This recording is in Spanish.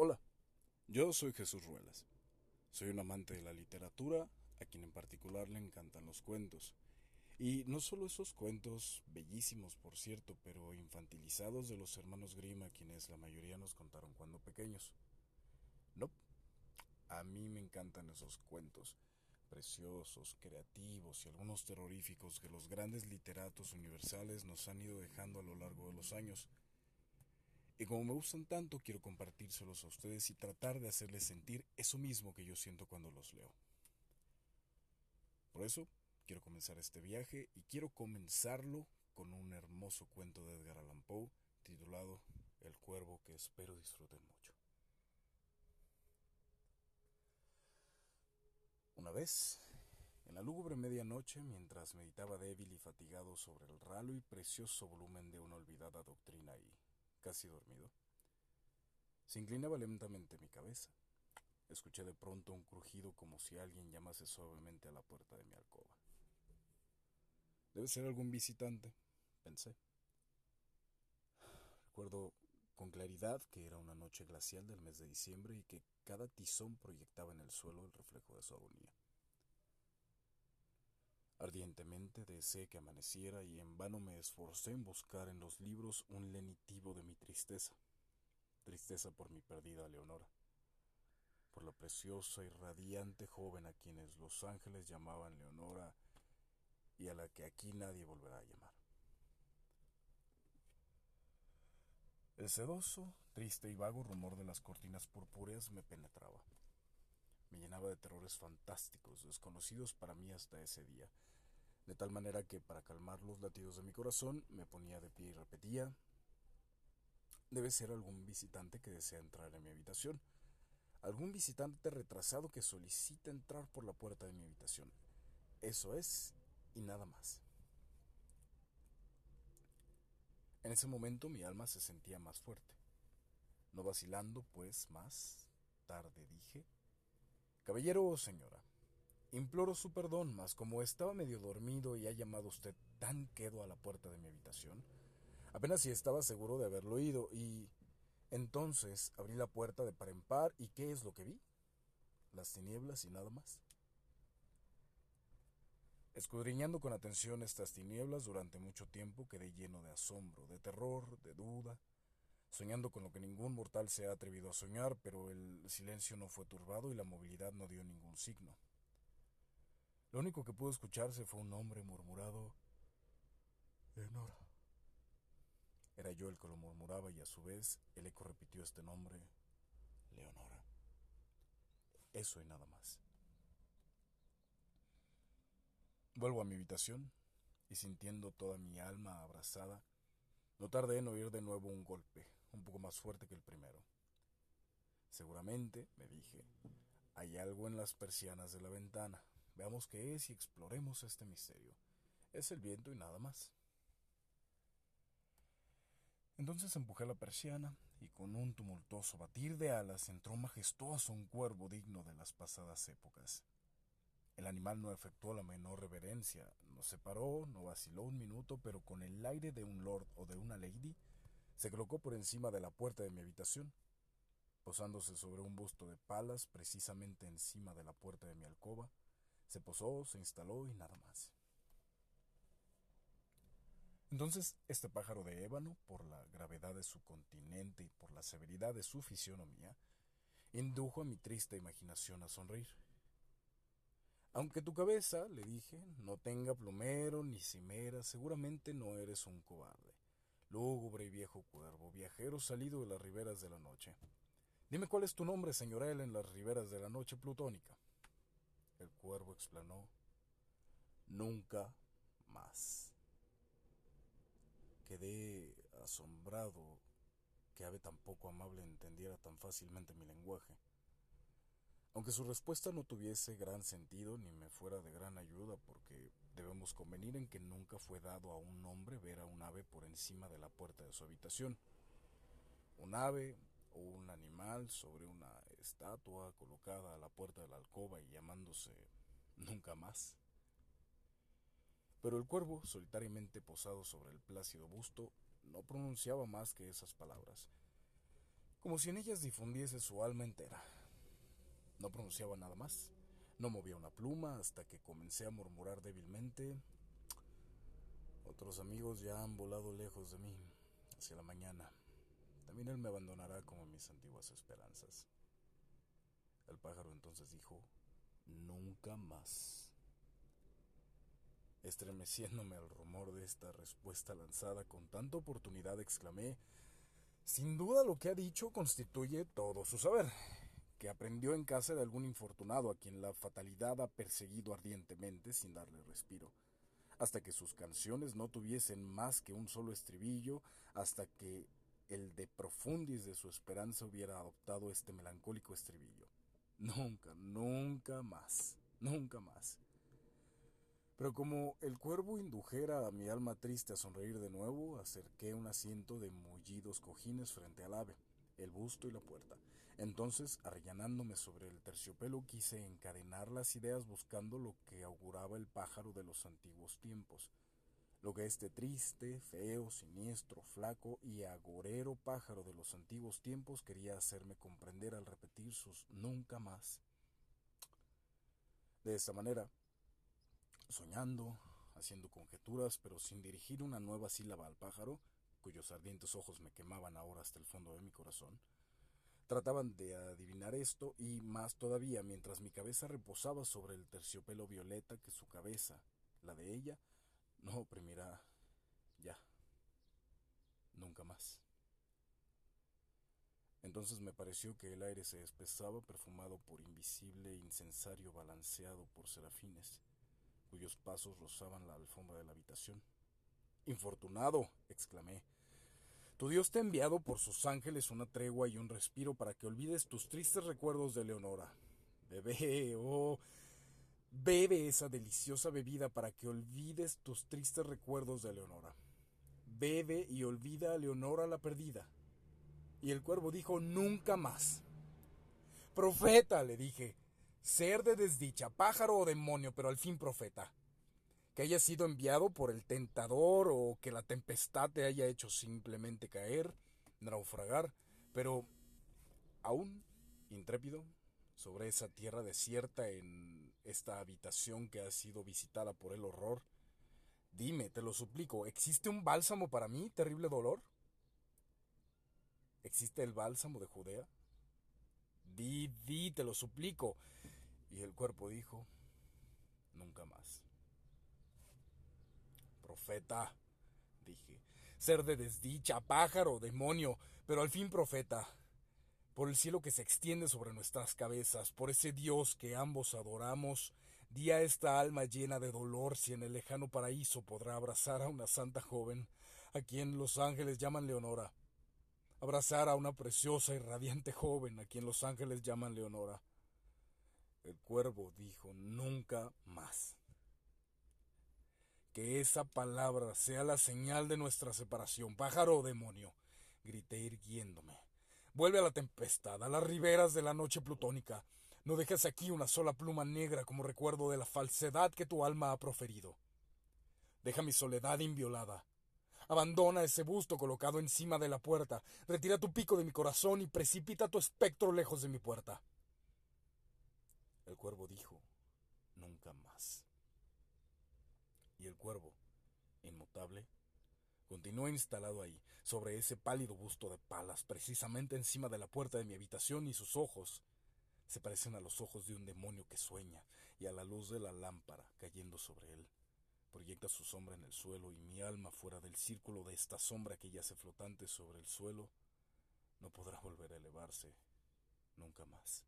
Hola, yo soy Jesús Ruelas. Soy un amante de la literatura, a quien en particular le encantan los cuentos. Y no solo esos cuentos, bellísimos por cierto, pero infantilizados de los hermanos Grimm a quienes la mayoría nos contaron cuando pequeños. No, a mí me encantan esos cuentos, preciosos, creativos y algunos terroríficos que los grandes literatos universales nos han ido dejando a lo largo de los años. Y como me gustan tanto, quiero compartírselos a ustedes y tratar de hacerles sentir eso mismo que yo siento cuando los leo. Por eso, quiero comenzar este viaje y quiero comenzarlo con un hermoso cuento de Edgar Allan Poe titulado El cuervo que espero disfruten mucho. Una vez, en la lúgubre medianoche, mientras meditaba débil y fatigado sobre el ralo y precioso volumen de una olvidada doctrina y casi dormido. Se inclinaba lentamente mi cabeza. Escuché de pronto un crujido como si alguien llamase suavemente a la puerta de mi alcoba. Debe ser algún visitante, pensé. Recuerdo con claridad que era una noche glacial del mes de diciembre y que cada tizón proyectaba en el suelo el reflejo de su agonía. Ardientemente deseé que amaneciera y en vano me esforcé en buscar en los libros un lenitivo de mi tristeza. Tristeza por mi perdida Leonora, por la preciosa y radiante joven a quienes los ángeles llamaban Leonora y a la que aquí nadie volverá a llamar. El sedoso, triste y vago rumor de las cortinas purpúreas me penetraba me llenaba de terrores fantásticos, desconocidos para mí hasta ese día, de tal manera que para calmar los latidos de mi corazón me ponía de pie y repetía, debe ser algún visitante que desea entrar en mi habitación, algún visitante retrasado que solicita entrar por la puerta de mi habitación. Eso es y nada más. En ese momento mi alma se sentía más fuerte. No vacilando, pues, más tarde dije, Caballero o señora, imploro su perdón, mas como estaba medio dormido y ha llamado usted tan quedo a la puerta de mi habitación, apenas si estaba seguro de haberlo oído, y entonces abrí la puerta de par en par, y ¿qué es lo que vi? Las tinieblas y nada más. Escudriñando con atención estas tinieblas durante mucho tiempo quedé lleno de asombro, de terror, de duda, soñando con lo que ningún mortal se ha atrevido a soñar, pero el silencio no fue turbado y la movilidad no dio ningún signo. Lo único que pudo escucharse fue un nombre murmurado Leonora. Era yo el que lo murmuraba y a su vez el eco repitió este nombre, Leonora. Eso y nada más. Vuelvo a mi habitación y sintiendo toda mi alma abrazada, no tardé en oír de nuevo un golpe, un poco más fuerte que el primero. Seguramente, me dije, hay algo en las persianas de la ventana. Veamos qué es y exploremos este misterio. Es el viento y nada más. Entonces empujé la persiana y con un tumultuoso batir de alas entró majestuoso un cuervo digno de las pasadas épocas. El animal no efectuó la menor reverencia, no se paró, no vaciló un minuto, pero con el aire de un lord o de una lady se colocó por encima de la puerta de mi habitación, posándose sobre un busto de palas precisamente encima de la puerta de mi alcoba, se posó, se instaló y nada más. Entonces este pájaro de ébano, por la gravedad de su continente y por la severidad de su fisionomía, indujo a mi triste imaginación a sonreír. Aunque tu cabeza, le dije, no tenga plumero ni cimera, seguramente no eres un cobarde lúgubre y viejo cuervo, viajero salido de las riberas de la noche. Dime cuál es tu nombre, señorel, en las riberas de la noche plutónica. El cuervo explanó. Nunca más. Quedé asombrado que ave tan poco amable entendiera tan fácilmente mi lenguaje. Aunque su respuesta no tuviese gran sentido ni me fuera de gran ayuda, porque debemos convenir en que nunca fue dado a un hombre ver a un ave por encima de la puerta de su habitación. Un ave o un animal sobre una estatua colocada a la puerta de la alcoba y llamándose nunca más. Pero el cuervo, solitariamente posado sobre el plácido busto, no pronunciaba más que esas palabras, como si en ellas difundiese su alma entera. No pronunciaba nada más, no movía una pluma hasta que comencé a murmurar débilmente. Otros amigos ya han volado lejos de mí, hacia la mañana. También él me abandonará como mis antiguas esperanzas. El pájaro entonces dijo, nunca más. Estremeciéndome al rumor de esta respuesta lanzada con tanta oportunidad, exclamé, sin duda lo que ha dicho constituye todo su saber, que aprendió en casa de algún infortunado a quien la fatalidad ha perseguido ardientemente sin darle respiro, hasta que sus canciones no tuviesen más que un solo estribillo, hasta que el de profundis de su esperanza hubiera adoptado este melancólico estribillo. Nunca, nunca más, nunca más. Pero como el cuervo indujera a mi alma triste a sonreír de nuevo, acerqué un asiento de mullidos cojines frente al ave, el busto y la puerta. Entonces, arrellanándome sobre el terciopelo, quise encadenar las ideas buscando lo que auguraba el pájaro de los antiguos tiempos, lo que este triste, feo, siniestro, flaco y agorero pájaro de los antiguos tiempos quería hacerme comprender al repetir sus nunca más. De esta manera, soñando, haciendo conjeturas, pero sin dirigir una nueva sílaba al pájaro, cuyos ardientes ojos me quemaban ahora hasta el fondo de mi corazón, trataban de adivinar esto y más todavía mientras mi cabeza reposaba sobre el terciopelo violeta que su cabeza, la de ella, no oprimirá ya, nunca más. Entonces me pareció que el aire se espesaba perfumado por invisible incensario balanceado por serafines, cuyos pasos rozaban la alfombra de la habitación. Infortunado, exclamé. Tu Dios te ha enviado por sus ángeles una tregua y un respiro para que olvides tus tristes recuerdos de Leonora. Bebé, oh, Bebe esa deliciosa bebida para que olvides tus tristes recuerdos de Leonora. Bebe y olvida a Leonora la perdida. Y el cuervo dijo, nunca más. Profeta, le dije, ser de desdicha, pájaro o demonio, pero al fin profeta. Que haya sido enviado por el tentador o que la tempestad te haya hecho simplemente caer, naufragar, pero aún intrépido sobre esa tierra desierta en esta habitación que ha sido visitada por el horror. Dime, te lo suplico, ¿existe un bálsamo para mí, terrible dolor? ¿Existe el bálsamo de Judea? Di, di, te lo suplico. Y el cuerpo dijo, nunca más. Profeta, dije, ser de desdicha, pájaro, demonio, pero al fin profeta por el cielo que se extiende sobre nuestras cabezas, por ese Dios que ambos adoramos, di a esta alma llena de dolor si en el lejano paraíso podrá abrazar a una santa joven, a quien los ángeles llaman Leonora. Abrazar a una preciosa y radiante joven, a quien los ángeles llaman Leonora. El cuervo dijo nunca más. Que esa palabra sea la señal de nuestra separación, pájaro o demonio, grité irguiéndome. Vuelve a la tempestad, a las riberas de la noche plutónica. No dejes aquí una sola pluma negra como recuerdo de la falsedad que tu alma ha proferido. Deja mi soledad inviolada. Abandona ese busto colocado encima de la puerta. Retira tu pico de mi corazón y precipita tu espectro lejos de mi puerta. El cuervo dijo, nunca más. Y el cuervo, inmutable, continuó instalado ahí, sobre ese pálido busto de palas, precisamente encima de la puerta de mi habitación, y sus ojos se parecen a los ojos de un demonio que sueña, y a la luz de la lámpara cayendo sobre él. Proyecta su sombra en el suelo, y mi alma fuera del círculo de esta sombra que yace flotante sobre el suelo, no podrá volver a elevarse nunca más.